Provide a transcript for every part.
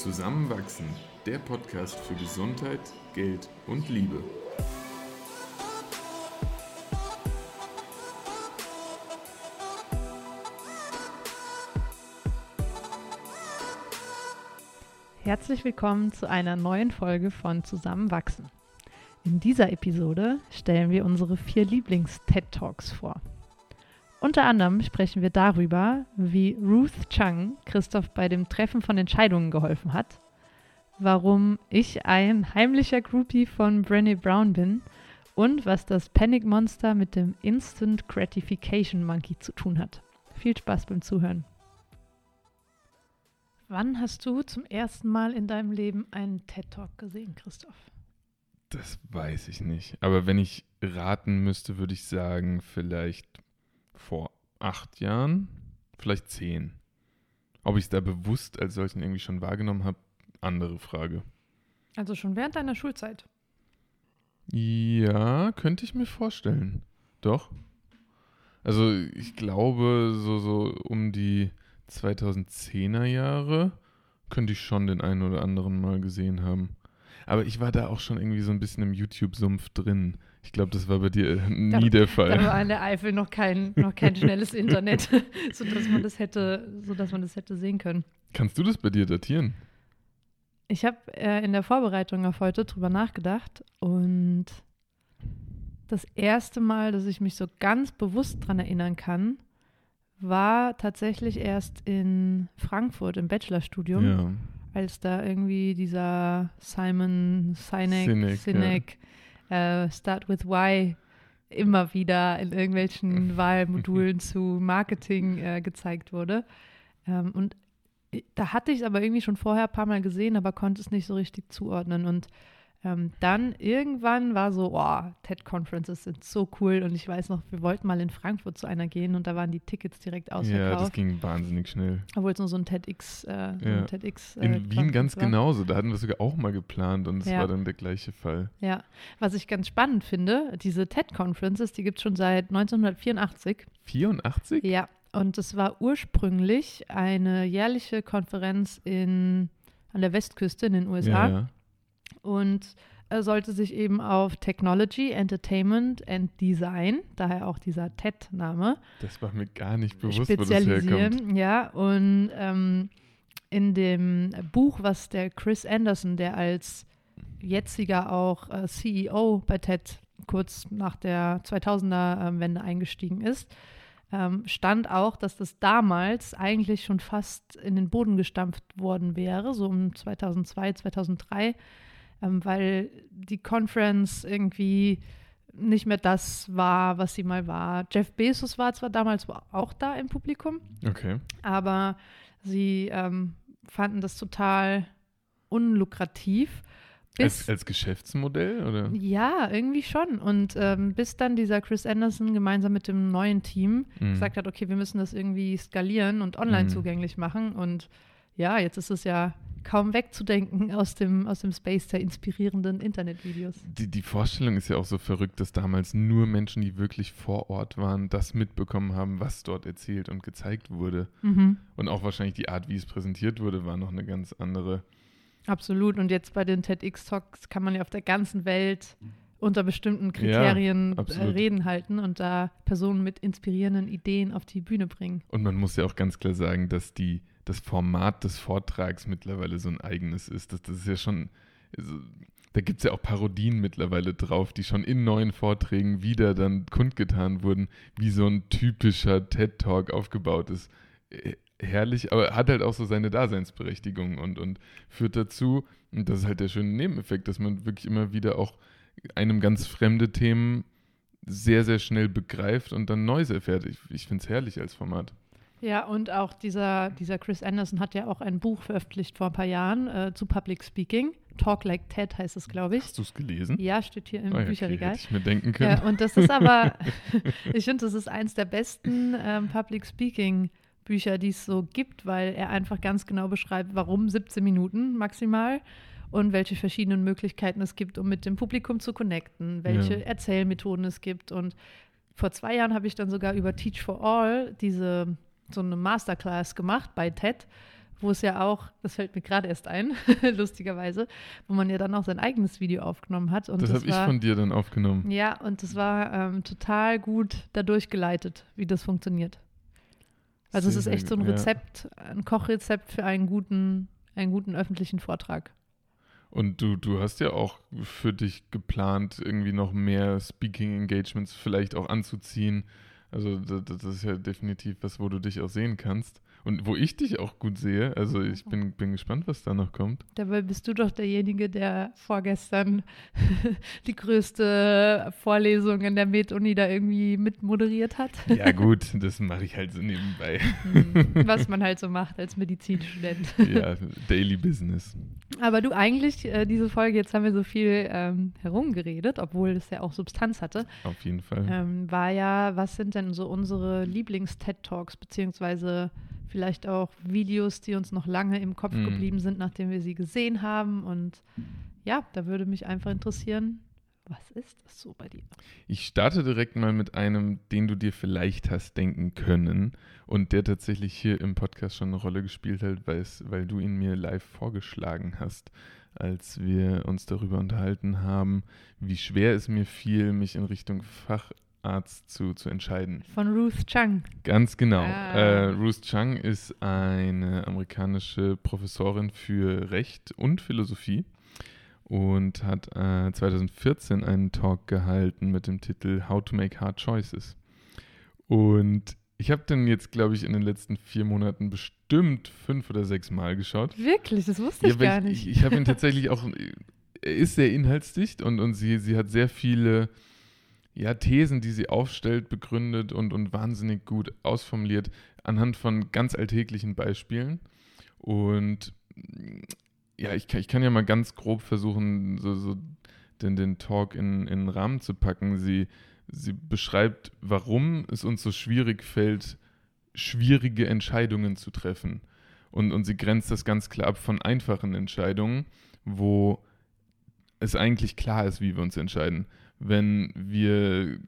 Zusammenwachsen, der Podcast für Gesundheit, Geld und Liebe. Herzlich willkommen zu einer neuen Folge von Zusammenwachsen. In dieser Episode stellen wir unsere vier Lieblings-TED Talks vor. Unter anderem sprechen wir darüber, wie Ruth Chung Christoph bei dem Treffen von Entscheidungen geholfen hat, warum ich ein heimlicher Groupie von Brené Brown bin und was das Panic Monster mit dem Instant Gratification Monkey zu tun hat. Viel Spaß beim Zuhören. Wann hast du zum ersten Mal in deinem Leben einen TED Talk gesehen, Christoph? Das weiß ich nicht. Aber wenn ich raten müsste, würde ich sagen, vielleicht vor acht Jahren, vielleicht zehn. Ob ich es da bewusst als solchen irgendwie schon wahrgenommen habe, andere Frage. Also schon während deiner Schulzeit. Ja, könnte ich mir vorstellen. Doch. Also ich glaube, so, so um die 2010er Jahre könnte ich schon den einen oder anderen mal gesehen haben. Aber ich war da auch schon irgendwie so ein bisschen im YouTube-Sumpf drin. Ich glaube, das war bei dir nie da, der Fall. Da war in der Eifel noch kein, noch kein schnelles Internet, sodass man das hätte, sodass man das hätte sehen können. Kannst du das bei dir datieren? Ich habe äh, in der Vorbereitung auf heute drüber nachgedacht und das erste Mal, dass ich mich so ganz bewusst daran erinnern kann, war tatsächlich erst in Frankfurt im Bachelorstudium. Ja als da irgendwie dieser Simon Sinek, Sinek, Sinek ja. Äh, Start with Why immer wieder in irgendwelchen Wahlmodulen zu Marketing äh, gezeigt wurde. Ähm, und da hatte ich es aber irgendwie schon vorher ein paar Mal gesehen, aber konnte es nicht so richtig zuordnen. Und ähm, dann irgendwann war so, oh, TED-Conferences sind so cool und ich weiß noch, wir wollten mal in Frankfurt zu einer gehen und da waren die Tickets direkt ausverkauft. Ja, das ging wahnsinnig schnell. Obwohl es nur so ein TEDx, äh, ja. TEDx äh, In Wien ganz war. genauso, da hatten wir sogar auch mal geplant und es ja. war dann der gleiche Fall. Ja, was ich ganz spannend finde, diese TED-Conferences, die gibt es schon seit 1984. 84? Ja, und es war ursprünglich eine jährliche Konferenz in, an der Westküste in den USA. Ja, ja und er sollte sich eben auf Technology, Entertainment and Design, daher auch dieser TED-Name, das war mir gar nicht bewusst, spezialisieren. Wo das herkommt. Ja, und ähm, in dem Buch, was der Chris Anderson, der als jetziger auch äh, CEO bei TED kurz nach der 2000er-Wende ähm, eingestiegen ist, ähm, stand auch, dass das damals eigentlich schon fast in den Boden gestampft worden wäre, so um 2002, 2003 ähm, weil die Conference irgendwie nicht mehr das war, was sie mal war. Jeff Bezos war zwar damals auch da im Publikum, okay. aber sie ähm, fanden das total unlukrativ. Bis, als, als, Geschäftsmodell, oder? Ja, irgendwie schon. Und ähm, bis dann dieser Chris Anderson gemeinsam mit dem neuen Team mhm. gesagt hat, okay, wir müssen das irgendwie skalieren und online mhm. zugänglich machen. Und ja, jetzt ist es ja kaum wegzudenken aus dem, aus dem Space der inspirierenden Internetvideos. Die, die Vorstellung ist ja auch so verrückt, dass damals nur Menschen, die wirklich vor Ort waren, das mitbekommen haben, was dort erzählt und gezeigt wurde. Mhm. Und auch wahrscheinlich die Art, wie es präsentiert wurde, war noch eine ganz andere. Absolut. Und jetzt bei den TEDx-Talks kann man ja auf der ganzen Welt unter bestimmten Kriterien ja, äh, Reden halten und da Personen mit inspirierenden Ideen auf die Bühne bringen. Und man muss ja auch ganz klar sagen, dass die das Format des Vortrags mittlerweile so ein eigenes ist. Das, das ist ja schon, also, da gibt es ja auch Parodien mittlerweile drauf, die schon in neuen Vorträgen wieder dann kundgetan wurden, wie so ein typischer TED-Talk aufgebaut ist. Äh, herrlich, aber hat halt auch so seine Daseinsberechtigung und, und führt dazu, und das ist halt der schöne Nebeneffekt, dass man wirklich immer wieder auch einem ganz fremde Themen sehr, sehr schnell begreift und dann Neues erfährt. Ich, ich finde es herrlich als Format. Ja, und auch dieser, dieser Chris Anderson hat ja auch ein Buch veröffentlicht vor ein paar Jahren äh, zu Public Speaking. Talk Like Ted heißt es, glaube ich. Hast du es gelesen? Ja, steht hier im oh, Bücherregal. hätte ich mir denken können. Ja, und das ist aber, ich finde, das ist eins der besten ähm, Public Speaking Bücher, die es so gibt, weil er einfach ganz genau beschreibt, warum 17 Minuten maximal und welche verschiedenen Möglichkeiten es gibt, um mit dem Publikum zu connecten, welche ja. Erzählmethoden es gibt. Und vor zwei Jahren habe ich dann sogar über Teach for All diese so eine Masterclass gemacht bei TED, wo es ja auch, das fällt mir gerade erst ein, lustigerweise, wo man ja dann auch sein eigenes Video aufgenommen hat. Und das das habe ich von dir dann aufgenommen. Ja, und das war ähm, total gut da durchgeleitet, wie das funktioniert. Also es Sehr, ist sehr echt so ein gut, ja. Rezept, ein Kochrezept für einen guten, einen guten öffentlichen Vortrag. Und du, du hast ja auch für dich geplant, irgendwie noch mehr Speaking-Engagements vielleicht auch anzuziehen. Also das, ist ja definitiv was, wo du dich auch sehen kannst. Und wo ich dich auch gut sehe. Also ich bin, bin gespannt, was da noch kommt. Dabei bist du doch derjenige, der vorgestern die größte Vorlesung in der Med-Uni da irgendwie mitmoderiert hat. Ja gut, das mache ich halt so nebenbei. Hm, Was man halt so macht als Medizinstudent. ja, Daily Business. Aber du eigentlich, äh, diese Folge, jetzt haben wir so viel ähm, herumgeredet, obwohl es ja auch Substanz hatte, Auf jeden Fall. ähm, war ja, was sind denn so unsere Lieblings-TED-Talks, beziehungsweise vielleicht auch Videos, die uns noch lange im Kopf Mhm. geblieben sind, nachdem wir sie gesehen haben. Und ja, da würde mich einfach interessieren, was ist das so bei dir? Ich starte direkt mal mit einem, den du dir vielleicht hast denken können und der tatsächlich hier im Podcast schon eine Rolle gespielt hat, weil, du ihn mir live vorgeschlagen hast, als wir uns darüber unterhalten haben, wie schwer es mir fiel, mich in Richtung Facharzt zu, zu entscheiden. Von Ruth Chang. Ganz genau. Ah. Äh, Ruth Chang ist eine amerikanische Professorin für Recht und Philosophie und hat äh, 2014 einen Talk gehalten mit dem Titel How to Make Hard Choices. Und ich habe den jetzt, glaube ich, in den letzten vier Monaten bestimmt fünf oder sechs Mal geschaut. Wirklich, das wusste ich gar ich, nicht. Ich, ich habe ihn tatsächlich auch, er ist sehr inhaltsdicht und, und sie, sie hat sehr viele ja, Thesen, die sie aufstellt, begründet und, und wahnsinnig gut ausformuliert anhand von ganz alltäglichen Beispielen. Und ja, ich kann, ich kann ja mal ganz grob versuchen, so, so den, den Talk in, in einen Rahmen zu packen. Sie, sie beschreibt, warum es uns so schwierig fällt, schwierige Entscheidungen zu treffen. Und, und sie grenzt das ganz klar ab von einfachen Entscheidungen, wo es eigentlich klar ist, wie wir uns entscheiden. Wenn wir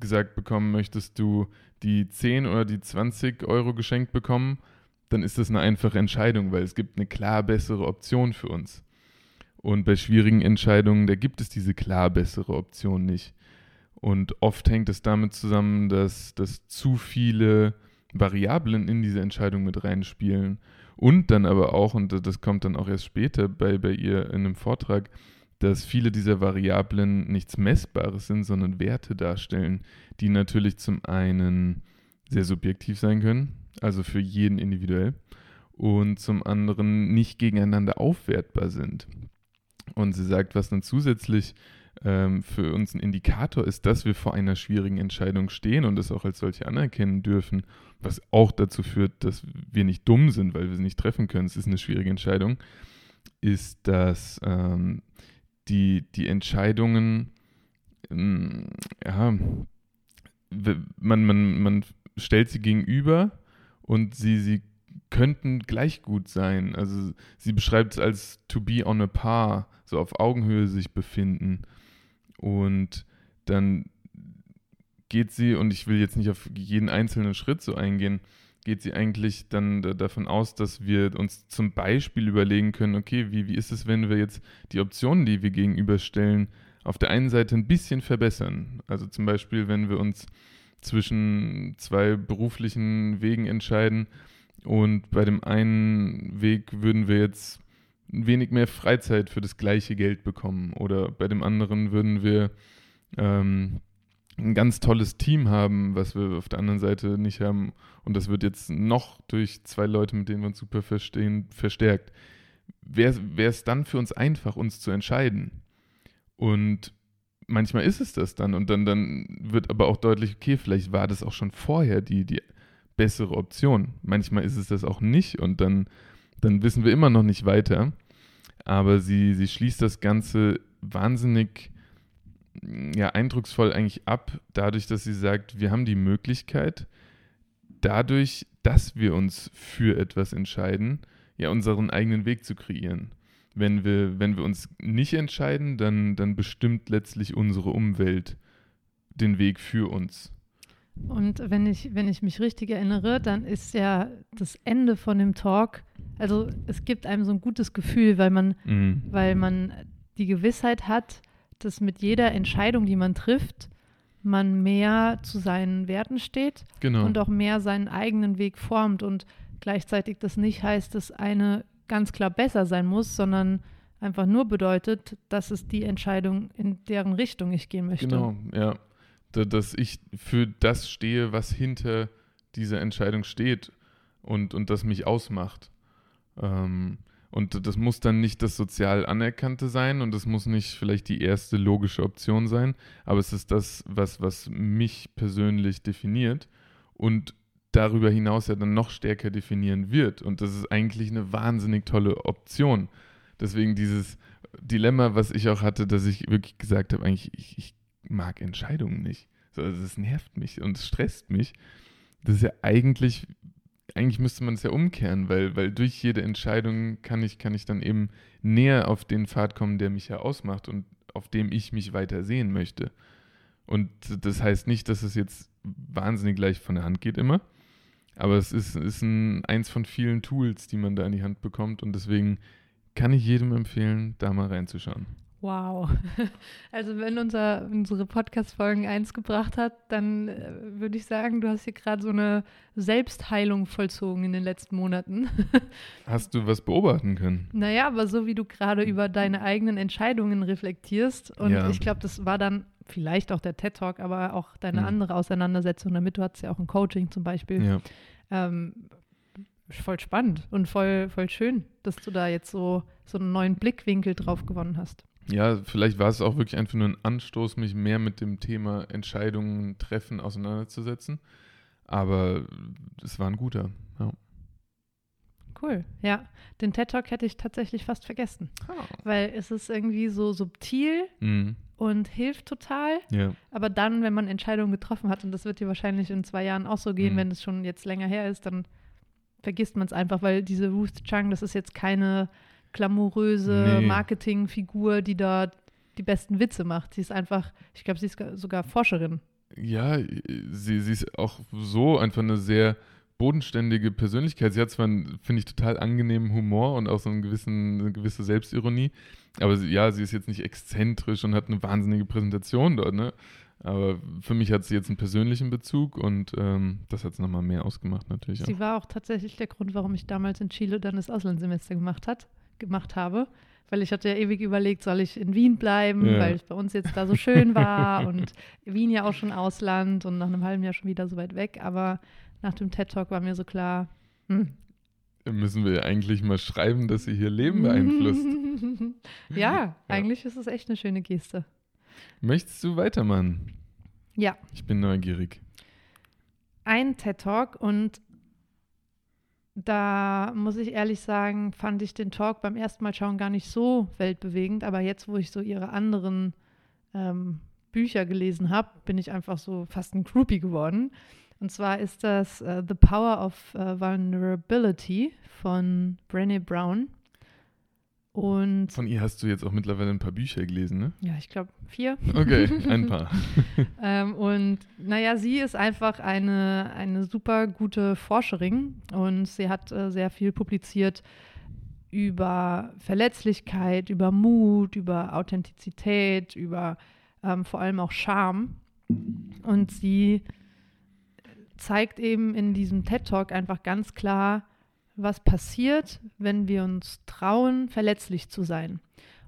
gesagt bekommen, möchtest du die 10 oder die 20 Euro geschenkt bekommen, dann ist das eine einfache Entscheidung, weil es gibt eine klar bessere Option für uns. Und bei schwierigen Entscheidungen, da gibt es diese klar bessere Option nicht. Und oft hängt es damit zusammen, dass, dass zu viele Variablen in diese Entscheidung mit reinspielen. Und dann aber auch, und das kommt dann auch erst später bei, bei ihr in einem Vortrag, dass viele dieser Variablen nichts Messbares sind, sondern Werte darstellen, die natürlich zum einen sehr subjektiv sein können, also für jeden individuell, und zum anderen nicht gegeneinander aufwertbar sind. Und sie sagt, was dann zusätzlich ähm, für uns ein Indikator ist, dass wir vor einer schwierigen Entscheidung stehen und es auch als solche anerkennen dürfen, was auch dazu führt, dass wir nicht dumm sind, weil wir sie nicht treffen können. Es ist eine schwierige Entscheidung, ist, dass ähm, die, die Entscheidungen, ähm, ja, man, man, man stellt sie gegenüber und sie, sie könnten gleich gut sein. Also sie beschreibt es als to be on a par, so auf Augenhöhe sich befinden. Und dann geht sie, und ich will jetzt nicht auf jeden einzelnen Schritt so eingehen, geht sie eigentlich dann da, davon aus, dass wir uns zum Beispiel überlegen können, okay, wie, wie ist es, wenn wir jetzt die Optionen, die wir gegenüberstellen, auf der einen Seite ein bisschen verbessern. Also zum Beispiel, wenn wir uns zwischen zwei beruflichen Wegen entscheiden und bei dem einen Weg würden wir jetzt ein wenig mehr Freizeit für das gleiche Geld bekommen oder bei dem anderen würden wir ähm, ein ganz tolles Team haben, was wir auf der anderen Seite nicht haben und das wird jetzt noch durch zwei Leute, mit denen wir uns super verstehen, verstärkt. Wäre es dann für uns einfach, uns zu entscheiden? Und manchmal ist es das dann und dann, dann wird aber auch deutlich, okay, vielleicht war das auch schon vorher die, die bessere Option. Manchmal ist es das auch nicht und dann, dann wissen wir immer noch nicht weiter. Aber sie, sie schließt das Ganze wahnsinnig ja, eindrucksvoll eigentlich ab, dadurch, dass sie sagt, wir haben die Möglichkeit, dadurch, dass wir uns für etwas entscheiden, ja, unseren eigenen Weg zu kreieren. Wenn wir, wenn wir uns nicht entscheiden, dann, dann bestimmt letztlich unsere Umwelt den Weg für uns. Und wenn ich, wenn ich mich richtig erinnere, dann ist ja das Ende von dem Talk Also es gibt einem so ein gutes Gefühl, weil man, Mhm. weil man die Gewissheit hat, dass mit jeder Entscheidung, die man trifft, man mehr zu seinen Werten steht Genau. und auch mehr seinen eigenen Weg formt und gleichzeitig das nicht heißt, dass eine ganz klar besser sein muss, sondern einfach nur bedeutet, das ist die Entscheidung, in deren Richtung ich gehen möchte. Genau, ja. Da, dass ich für das stehe, was hinter dieser Entscheidung steht und, und das mich ausmacht. Ähm, und das muss dann nicht das sozial Anerkannte sein und das muss nicht vielleicht die erste logische Option sein, aber es ist das, was, was mich persönlich definiert und darüber hinaus ja dann noch stärker definieren wird. Und das ist eigentlich eine wahnsinnig tolle Option. Deswegen dieses Dilemma, was ich auch hatte, dass ich wirklich gesagt habe, eigentlich, ich, ich mag Entscheidungen nicht. So, also es nervt mich und es stresst mich. Das ist ja eigentlich, eigentlich müsste man es ja umkehren, weil, weil durch jede Entscheidung kann ich, kann ich dann eben näher auf den Pfad kommen, der mich ja ausmacht und auf dem ich mich weiter sehen möchte. Und das heißt nicht, dass es jetzt wahnsinnig leicht von der Hand geht immer, aber es ist, ist ein, eins von vielen Tools, die man da in die Hand bekommt und deswegen kann ich jedem empfehlen, da mal reinzuschauen. Wow. Also wenn unser, unsere Podcast-Folgen eins gebracht hat, dann äh, würde ich sagen, du hast hier gerade so eine Selbstheilung vollzogen in den letzten Monaten. Hast du was beobachten können? naja, aber so wie du gerade über deine eigenen Entscheidungen reflektierst und Ja. ich glaube, das war dann vielleicht auch der TED-Talk, aber auch deine Mhm. andere Auseinandersetzung damit. Du hattest ja auch ein Coaching zum Beispiel. Ja. Ähm, voll spannend und voll, voll schön, dass du da jetzt so, so einen neuen Blickwinkel drauf gewonnen hast. Ja, vielleicht war es auch wirklich einfach nur ein Anstoß, mich mehr mit dem Thema Entscheidungen treffen auseinanderzusetzen. Aber es war ein guter. Ja. Cool. Ja, den TED Talk hätte ich tatsächlich fast vergessen, weil es ist irgendwie so subtil Mhm. und hilft total. Ja, Aber dann, wenn man Entscheidungen getroffen hat, und das wird dir wahrscheinlich in zwei Jahren auch so gehen, Mhm. wenn es schon jetzt länger her ist, dann vergisst man es einfach, weil diese Ruth Chang, das ist jetzt keine glamouröse Nee. Marketingfigur, die da die besten Witze macht. Sie ist einfach, ich glaube, sie ist ga- sogar Forscherin. ja sie, sie ist auch so einfach eine sehr bodenständige Persönlichkeit. Sie hat zwar einen, finde ich, total angenehmen Humor und auch so einen gewissen, eine gewisse Selbstironie, aber sie, ja, sie ist jetzt nicht exzentrisch und hat eine wahnsinnige Präsentation dort, ne? Aber für mich hat sie jetzt einen persönlichen Bezug und ähm, das hat es nochmal mehr ausgemacht natürlich. Auch. Sie war auch tatsächlich der Grund, warum ich damals in Chile dann das Auslandssemester gemacht, hat, gemacht habe. Weil ich hatte ja ewig überlegt, soll ich in Wien bleiben, Ja. weil es bei uns jetzt da so schön war und Wien ja auch schon Ausland und nach einem halben Jahr schon wieder so weit weg. Aber nach dem TED-Talk war mir so klar, hm. Müssen wir eigentlich mal schreiben, dass sie hier Leben beeinflusst. ja, eigentlich ist es echt eine schöne Geste. Möchtest du weitermachen? Ja, Ich bin neugierig. ein TED-Talk und da muss ich ehrlich sagen, fand ich den Talk beim ersten Mal schauen gar nicht so weltbewegend, aber jetzt, wo ich so ihre anderen ähm, Bücher gelesen habe, bin ich einfach so fast ein Groupie geworden. Und zwar ist das äh, The Power of äh, Vulnerability von Brené Brown. Und Von ihr hast du jetzt auch mittlerweile ein paar Bücher gelesen, ne? ja, ich glaube vier. Okay, ein paar. Ähm, und naja, sie ist einfach eine, eine super gute Forscherin und sie hat äh, sehr viel publiziert über Verletzlichkeit, über Mut, über Authentizität, über ähm, vor allem auch Charme. Und sie zeigt eben in diesem TED Talk einfach ganz klar, was passiert, wenn wir uns trauen, verletzlich zu sein.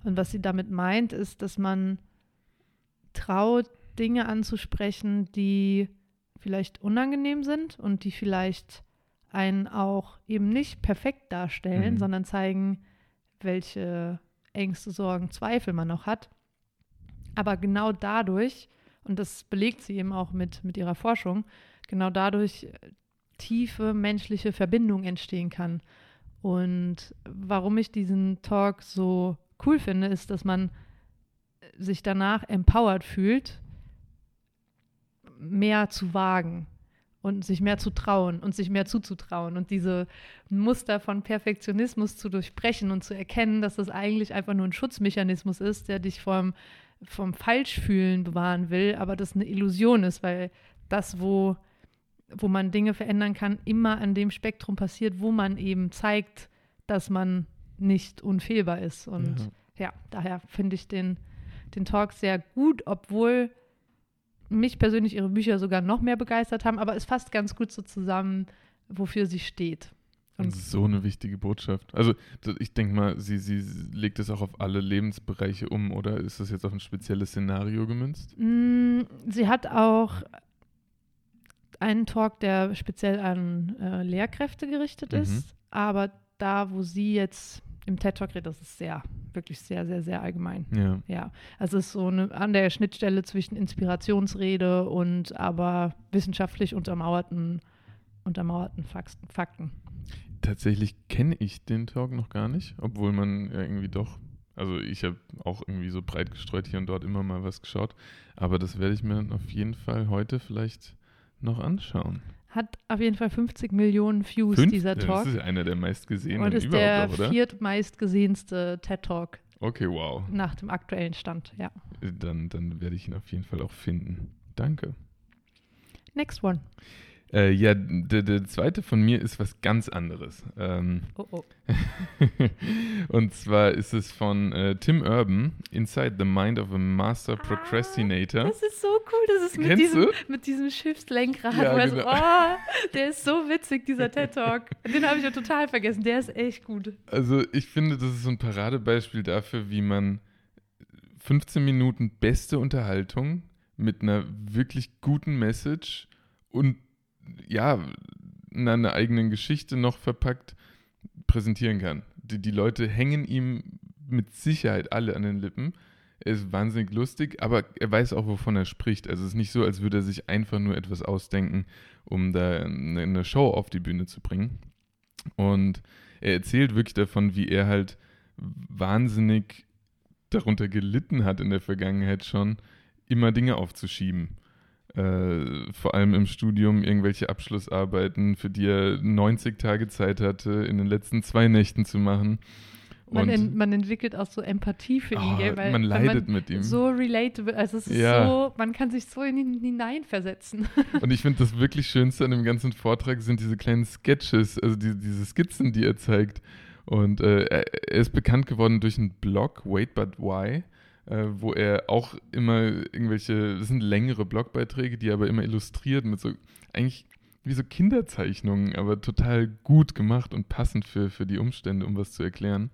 Und was sie damit meint, ist, dass man traut, Dinge anzusprechen, die vielleicht unangenehm sind und die vielleicht einen auch eben nicht perfekt darstellen, Mhm. sondern zeigen, welche Ängste, Sorgen, Zweifel man noch hat. Aber genau dadurch, und das belegt sie eben auch mit, mit ihrer Forschung, genau dadurch tiefe menschliche Verbindung entstehen kann. Und warum ich diesen Talk so cool finde, ist, dass man sich danach empowered fühlt, mehr zu wagen und sich mehr zu trauen und sich mehr zuzutrauen und diese Muster von Perfektionismus zu durchbrechen und zu erkennen, dass das eigentlich einfach nur ein Schutzmechanismus ist, der dich vom, vom Falschfühlen bewahren will, aber das eine Illusion ist, weil das, wo, wo man Dinge verändern kann, immer an dem Spektrum passiert, wo man eben zeigt, dass man nicht unfehlbar ist. Und ja, ja daher finde ich den, den Talk sehr gut, obwohl mich persönlich ihre Bücher sogar noch mehr begeistert haben, aber es fasst ganz gut so zusammen, wofür sie steht. Und das ist so eine wichtige Botschaft. Also ich denke mal, sie, sie legt es auch auf alle Lebensbereiche um, oder ist das jetzt auf ein spezielles Szenario gemünzt? Mm, sie hat auch einen Talk, der speziell an äh, Lehrkräfte gerichtet mhm. ist, aber da, wo sie jetzt im TED Talk redet, das ist sehr, wirklich sehr, sehr, sehr allgemein. Ja. Ja. Also es ist so eine, an der Schnittstelle zwischen Inspirationsrede und aber wissenschaftlich untermauerten, untermauerten Fakten. Tatsächlich kenne ich den Talk noch gar nicht, obwohl man ja irgendwie doch, also ich habe auch irgendwie so breit gestreut hier und dort immer mal was geschaut, aber das werde ich mir auf jeden Fall heute vielleicht noch anschauen. Hat auf jeden Fall 50 Millionen Views, Fünf? dieser Talk. Das ist einer der meistgesehenen Und ist der auch, viertmeistgesehenste TED Talk. Okay, wow. Nach dem aktuellen Stand, ja. Dann, dann werde ich ihn auf jeden Fall auch finden. Danke. Next one. Äh, ja, der, der zweite von mir ist was ganz anderes. Ähm, oh oh. und zwar ist es von äh, Tim Urban, Inside the Mind of a Master Procrastinator. Ah, das ist so cool, das ist mit diesem, mit diesem Schiffslenkrad. Ja, genau. so, oh, der ist so witzig, dieser TED Talk. Den habe ich ja total vergessen, der ist echt gut. Also ich finde, das ist so ein Paradebeispiel dafür, wie man 15 Minuten beste Unterhaltung mit einer wirklich guten Message und ja, in einer eigenen Geschichte noch verpackt präsentieren kann. Die, die Leute hängen ihm mit Sicherheit alle an den Lippen. Er ist wahnsinnig lustig, aber er weiß auch, wovon er spricht. Also es ist nicht so, als würde er sich einfach nur etwas ausdenken, um da eine Show auf die Bühne zu bringen. Und er erzählt wirklich davon, wie er halt wahnsinnig darunter gelitten hat in der Vergangenheit schon, immer Dinge aufzuschieben äh, vor allem im Studium irgendwelche Abschlussarbeiten, für die er 90 Tage Zeit hatte, in den letzten zwei Nächten zu machen. Man, en, man, entwickelt auch so Empathie für ihn, oh, gell? Weil, man leidet man mit ihm. So relatable, also es ist ja. so, man kann sich so in ihn hineinversetzen. Und ich finde das wirklich Schönste an dem ganzen Vortrag sind diese kleinen Sketches, also die, diese Skizzen, die er zeigt. Und äh, er, er ist bekannt geworden durch einen Blog, Wait But Why äh, wo er auch immer irgendwelche, das sind längere Blogbeiträge, die er aber immer illustriert mit so, eigentlich wie so Kinderzeichnungen, aber total gut gemacht und passend für, für die Umstände, um was zu erklären.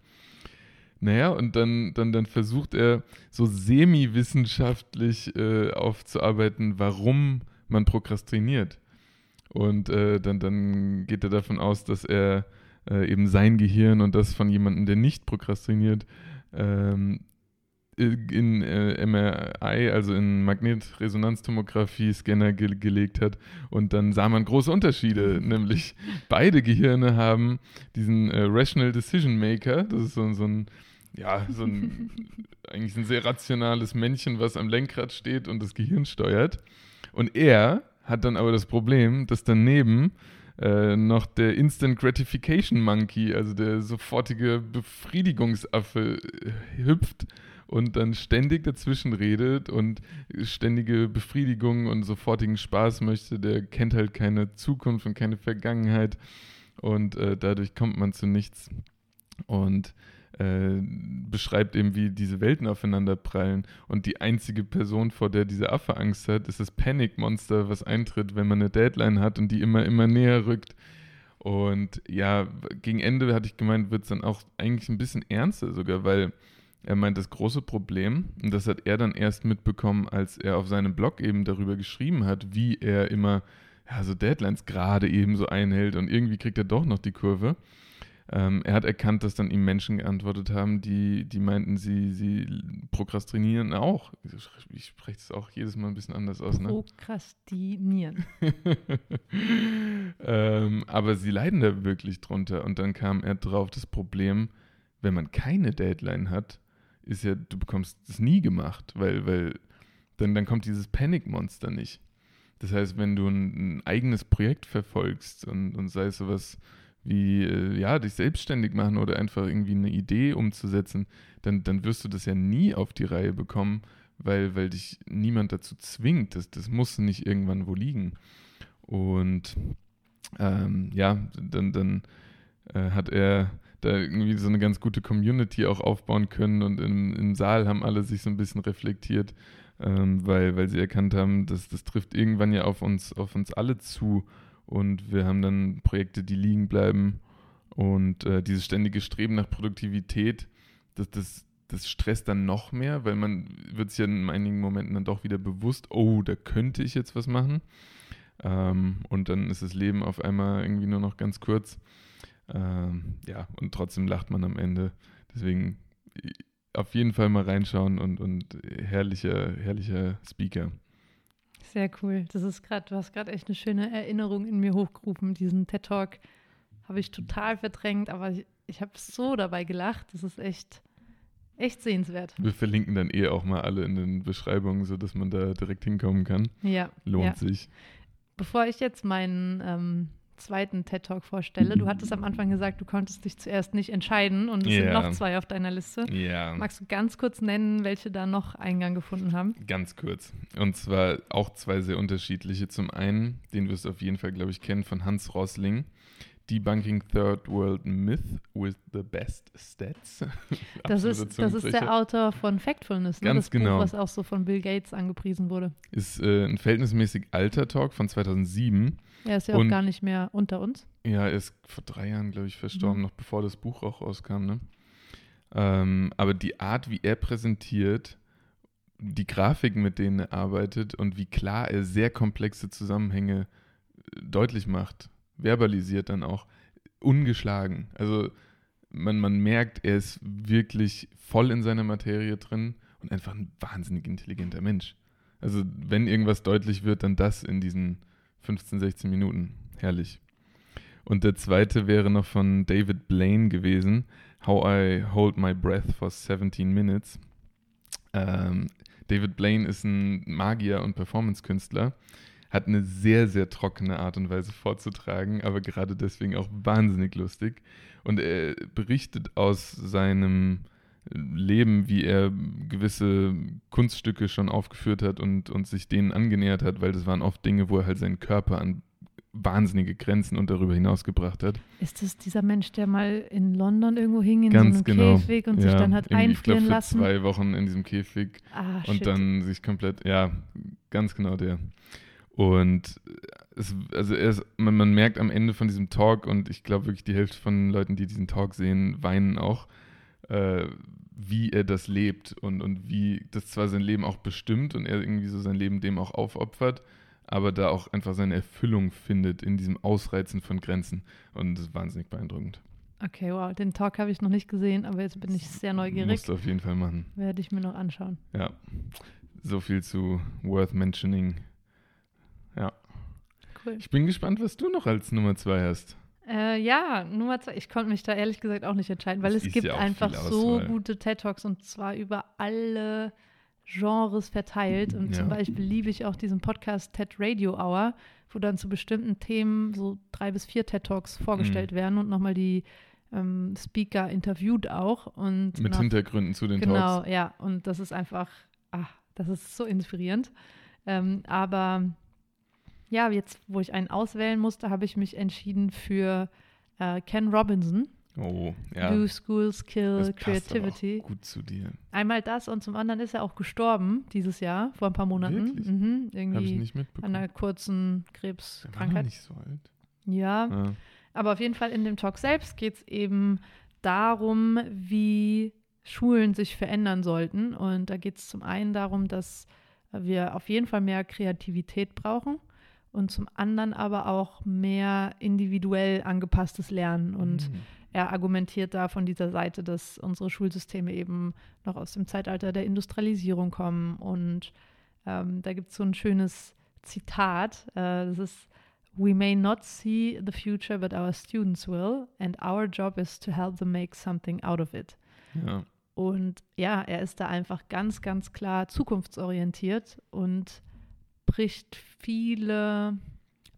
Naja, und dann, dann, dann versucht er so semi-wissenschaftlich äh, aufzuarbeiten, warum man prokrastiniert. Und äh, dann, dann geht er davon aus, dass er äh, eben sein Gehirn und das von jemandem, der nicht prokrastiniert, ähm, in äh, MRI, also in Magnetresonanztomographie-Scanner ge gelegt hat. Und dann sah man große Unterschiede, nämlich beide Gehirne haben diesen äh, Rational Decision Maker, das ist so, so ein ja, so ein eigentlich ein sehr rationales Männchen, was am Lenkrad steht und das Gehirn steuert. Und er hat dann aber das Problem, dass daneben äh, noch der Instant Gratification Monkey, also der sofortige Befriedigungsaffe, äh, hüpft und dann ständig dazwischen redet und ständige Befriedigung und sofortigen Spaß möchte, der kennt halt keine Zukunft und keine Vergangenheit und äh, dadurch kommt man zu nichts und äh, beschreibt eben, wie diese Welten aufeinander prallen und die einzige Person, vor der dieser Affe Angst hat, ist das Panikmonster, was eintritt, wenn man eine Deadline hat und die immer, immer näher rückt. Und ja, gegen Ende hatte ich gemeint, wird es dann auch eigentlich ein bisschen ernster sogar, weil er meint, das große Problem, und das hat er dann erst mitbekommen, als er auf seinem Blog eben darüber geschrieben hat, wie er immer ja, so Deadlines gerade eben so einhält und irgendwie kriegt er doch noch die Kurve. Ähm, er hat erkannt, dass dann ihm Menschen geantwortet haben, die, die meinten, sie, sie prokrastinieren auch. Ich spreche es auch jedes Mal ein bisschen anders aus. Ne? Prokrastinieren. ähm, aber sie leiden da wirklich drunter. Und dann kam er drauf, das Problem, wenn man keine Deadline hat, ist ja, du bekommst es nie gemacht, weil, weil dann, dann kommt dieses Panikmonster nicht. Das heißt, wenn du ein, ein eigenes Projekt verfolgst und, und sei es sowas wie, äh, ja, dich selbstständig machen oder einfach irgendwie eine Idee umzusetzen, dann, dann wirst du das ja nie auf die Reihe bekommen, weil, weil dich niemand dazu zwingt. Das, das muss nicht irgendwann wo liegen. Und ähm, ja, dann, dann äh, hat er da irgendwie so eine ganz gute Community auch aufbauen können und im, im Saal haben alle sich so ein bisschen reflektiert, ähm, weil, weil sie erkannt haben, dass das trifft irgendwann ja auf uns, auf uns alle zu und wir haben dann Projekte, die liegen bleiben und äh, dieses ständige Streben nach Produktivität, das, das, das stresst dann noch mehr, weil man wird sich ja in einigen Momenten dann doch wieder bewusst, oh, da könnte ich jetzt was machen. Ähm, und dann ist das Leben auf einmal irgendwie nur noch ganz kurz. Ähm, ja, und trotzdem lacht man am Ende. Deswegen auf jeden Fall mal reinschauen und, und herrlicher, herrlicher Speaker. Sehr cool. Das ist gerade, du hast gerade echt eine schöne Erinnerung in mir hochgerufen. Diesen TED Talk habe ich total verdrängt, aber ich, ich habe so dabei gelacht. Das ist echt, echt sehenswert. Wir verlinken dann eh auch mal alle in den Beschreibungen, sodass man da direkt hinkommen kann. Ja. Lohnt ja. sich. Bevor ich jetzt meinen ähm, zweiten TED Talk vorstelle, du hattest am Anfang gesagt, du konntest dich zuerst nicht entscheiden und es Ja. sind noch zwei auf deiner Liste. Ja. Magst du ganz kurz nennen, welche da noch Eingang gefunden haben? Ganz kurz. Und zwar auch zwei sehr unterschiedliche. Zum einen, den wirst du auf jeden Fall, glaube ich, kennen, von Hans Rosling. Debunking Third World Myth with the Best Stats. Das ist, das ist der Autor von Factfulness, ne? Ganz das genau. Buch, was auch so von Bill Gates angepriesen wurde. Ist äh, ein verhältnismäßig alter Talk von 2007. Er ist ja Und- auch gar nicht mehr unter uns. Ja, er ist vor drei Jahren, glaube ich, verstorben, Mhm. noch bevor das Buch auch rauskam. Ne? Ähm, aber die Art, wie er präsentiert, die Grafiken, mit denen er arbeitet und wie klar er sehr komplexe Zusammenhänge äh, deutlich macht, verbalisiert dann auch, ungeschlagen. Also man, man merkt, er ist wirklich voll in seiner Materie drin und einfach ein wahnsinnig intelligenter Mensch. Also wenn irgendwas deutlich wird, dann das in diesen 15, 16 Minuten. Herrlich. Und der zweite wäre noch von David Blaine gewesen, How I Hold My Breath for 17 Minutes. Ähm, David Blaine ist ein Magier und Performance-Künstler, hat eine sehr, sehr trockene Art und Weise vorzutragen, aber gerade deswegen auch wahnsinnig lustig. Und er berichtet aus seinem Leben, wie er gewisse Kunststücke schon aufgeführt hat und, und sich denen angenähert hat, weil das waren oft Dinge, wo er halt seinen Körper an wahnsinnige Grenzen und darüber hinaus gebracht hat. Ist das dieser Mensch, der mal in London irgendwo hing, in Ganz so einem genau. Käfig und sich Ja, dann hat irgendwie, ich einfrieren für lassen? zwei Wochen in diesem Käfig Ah, und shit. dann sich komplett, ja, ganz genau der. Und es, also ist, man, man merkt am Ende von diesem Talk, und ich glaube wirklich die Hälfte von Leuten, die diesen Talk sehen, weinen auch, äh, wie er das lebt und, und wie das zwar sein Leben auch bestimmt und er irgendwie so sein Leben dem auch aufopfert, aber da auch einfach seine Erfüllung findet in diesem Ausreizen von Grenzen. Und das ist wahnsinnig beeindruckend. Okay, wow, den Talk habe ich noch nicht gesehen, aber jetzt bin ich sehr neugierig. Musst du auf jeden Fall machen. Werde ich mir noch anschauen. Ja, so viel zu worth mentioning. Cool. Ich bin gespannt, was du noch als Nummer zwei hast. Äh, ja, Nummer zwei. Ich konnte mich da ehrlich gesagt auch nicht entscheiden, weil Es es gibt ja einfach so gute TED Talks und zwar über alle Genres verteilt. Und zum Ja. Beispiel liebe ich auch diesen Podcast TED Radio Hour, wo dann zu bestimmten Themen so drei bis vier TED Talks Mhm. vorgestellt werden und nochmal die ähm, Speaker interviewt auch. Und Mit nach- Hintergründen zu den Genau, Talks. ja. Und das ist einfach, ach, das ist so inspirierend. Ähm, aber ja, jetzt, wo ich einen auswählen musste, habe ich mich entschieden für äh, Ken Robinson. Oh, ja. Do Schools Kill das Creativity. auch gut zu dir. Einmal das und zum anderen ist er auch gestorben dieses Jahr, vor ein paar Monaten. Wirklich? Mhm, Habe ich irgendwie nicht an mitbekommen. einer kurzen Der war noch Krebskrankheit. nicht so alt. Ja, Ja. aber auf jeden Fall in dem Talk selbst geht es eben darum, wie Schulen sich verändern sollten. Und da geht es zum einen darum, dass wir auf jeden Fall mehr Kreativität brauchen und zum anderen aber auch mehr individuell angepasstes Lernen. Und Mhm. er argumentiert da von dieser Seite, dass unsere Schulsysteme eben noch aus dem Zeitalter der Industrialisierung kommen. Und ähm, da gibt es so ein schönes Zitat. Äh, das ist We may not see the future, but our students will, and our job is to help them make something out of it. ja. Und ja, er ist da einfach ganz, ganz klar zukunftsorientiert und bricht viele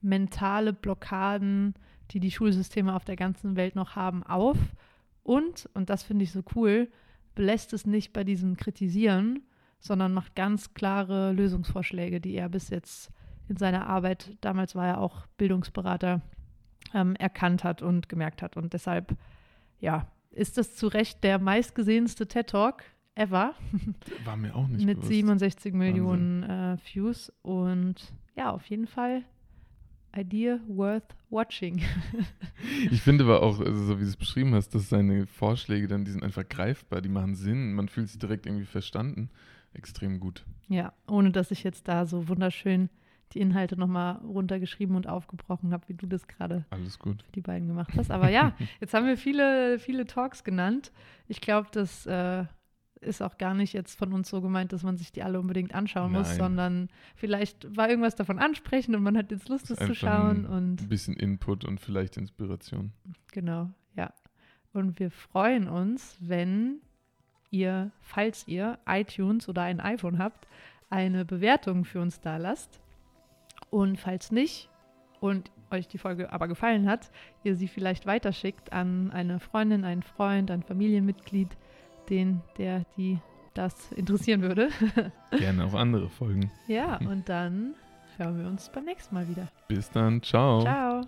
mentale Blockaden, die die Schulsysteme auf der ganzen Welt noch haben, auf. Und, und das finde ich so cool, belässt es nicht bei diesem Kritisieren, sondern macht ganz klare Lösungsvorschläge, die er bis jetzt in seiner Arbeit, damals war er auch Bildungsberater, ähm, erkannt hat und gemerkt hat. Und deshalb, ja, ist das zu Recht der meistgesehenste TED Talk ever. War mir auch nicht Mit bewusst. 67 Millionen äh, Views. Und ja, auf jeden Fall Idea worth watching. Ich finde aber auch, also so wie du es beschrieben hast, dass seine Vorschläge dann, die sind einfach greifbar, die machen Sinn, man fühlt sich direkt irgendwie verstanden. Extrem gut. ja, ohne dass ich jetzt da so wunderschön die Inhalte nochmal runtergeschrieben und aufgebrochen habe, wie du das gerade Alles gut. für die beiden gemacht hast. Aber ja, jetzt haben wir viele, viele Talks genannt. Ich glaube, das äh, ist auch gar nicht jetzt von uns so gemeint, dass man sich die alle unbedingt anschauen muss, Nein. sondern vielleicht war irgendwas davon ansprechend und man hat jetzt Lust, das zu schauen. Ein Und bisschen Input und vielleicht Inspiration. genau, ja. Und wir freuen uns, wenn ihr, falls ihr iTunes oder ein iPhone habt, eine Bewertung für uns da lasst. Und falls nicht und euch die Folge aber gefallen hat, ihr sie vielleicht weiterschickt an eine Freundin, einen Freund, ein Familienmitglied, den, der, die das interessieren würde. Gerne auch andere Folgen. ja, und dann hören wir uns beim nächsten Mal wieder. Bis dann. Ciao. Ciao.